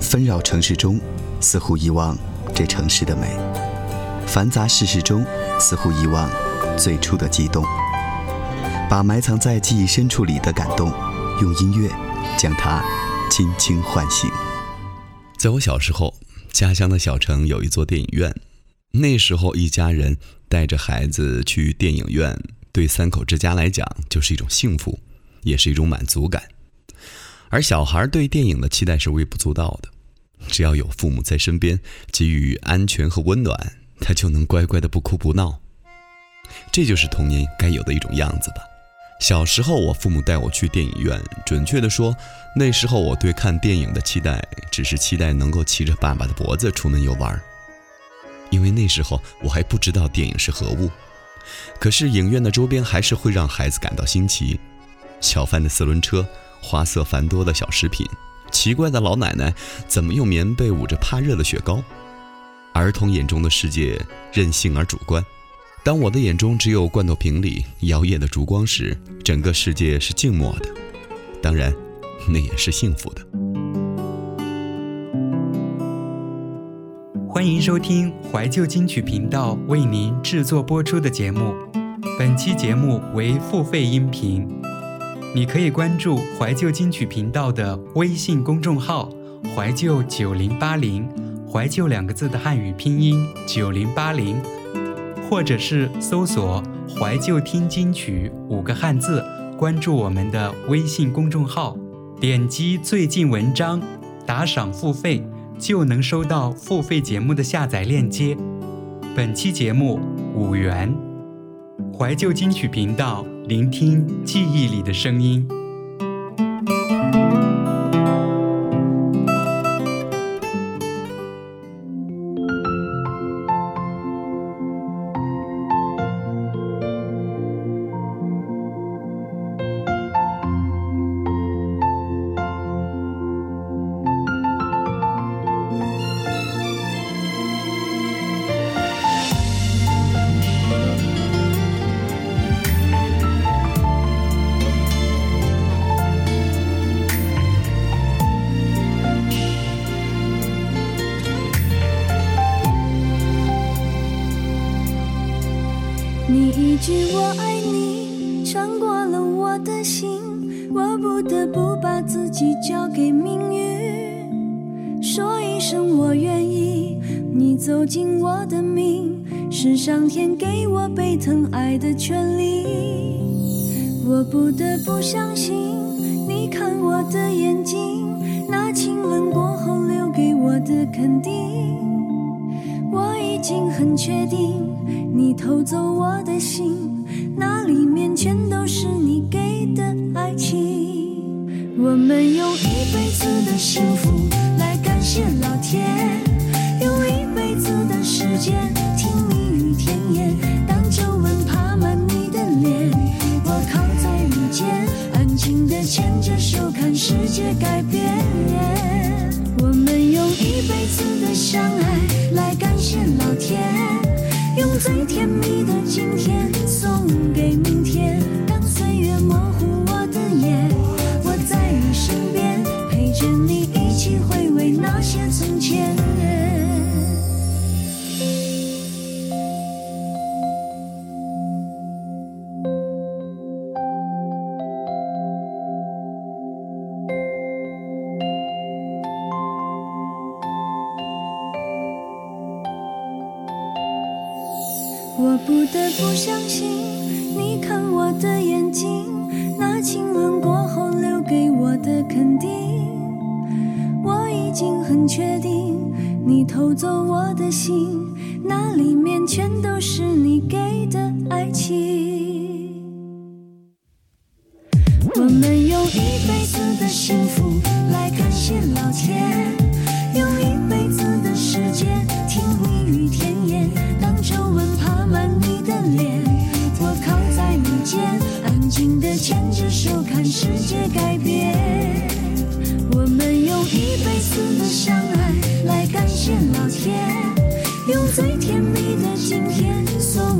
纷扰城市中，似乎遗忘这城市的美；繁杂世事中，似乎遗忘最初的激动。把埋藏在记忆深处里的感动，用音乐将它轻轻唤醒。在我小时候，家乡的小城有一座电影院，那时候一家人带着孩子去电影院，对三口之家来讲就是一种幸福，也是一种满足感。而小孩对电影的期待是微不足道的。只要有父母在身边，给予安全和温暖，他就能乖乖的不哭不闹。这就是童年该有的一种样子吧。小时候，我父母带我去电影院，准确的说，那时候我对看电影的期待，只是期待能够骑着爸爸的脖子出门游玩。因为那时候我还不知道电影是何物。可是影院的周边还是会让孩子感到新奇：小贩的四轮车，花色繁多的小食品。奇怪的老奶奶怎么用棉被捂着怕热的雪糕？儿童眼中的世界任性而主观，当我的眼中只有罐头瓶里摇曳的烛光时，整个世界是静默的。当然，那也是幸福的。欢迎收听怀旧金曲频道为您制作播出的节目，本期节目为付费音频。你可以关注怀旧金曲频道的微信公众号“怀旧九零八零”，怀旧两个字的汉语拼音九零八零，或者是搜索“怀旧听金曲”五个汉字，关注我们的微信公众号，点击最近文章，打赏付费，就能收到付费节目的下载链接。本期节目五元，怀旧金曲频道。聆听记忆里的声音。你一句我爱你穿过了我的心我不得不把自己交给命运。说一声我愿意你走进我的命是上天给我被疼爱的权利。我不得不相信你看我的眼睛那亲吻过后留给我的肯定。我已经很确定，你偷走我的心，那里面全都是你给的爱情。我们用一辈子的幸福来感谢老天。用一辈子的时间听蜜语甜言，当皱纹爬满你的脸，我靠在你肩，安静的牵着手看世界改变。我们用一辈子的相爱用最甜蜜的今天我不得不相信，你看我的眼睛，那亲吻过后留给我的肯定。我已经很确定，你偷走我的心，那里面全都是你给的世界改变。我们用一辈子的相爱来感谢老天，用最甜蜜的今天送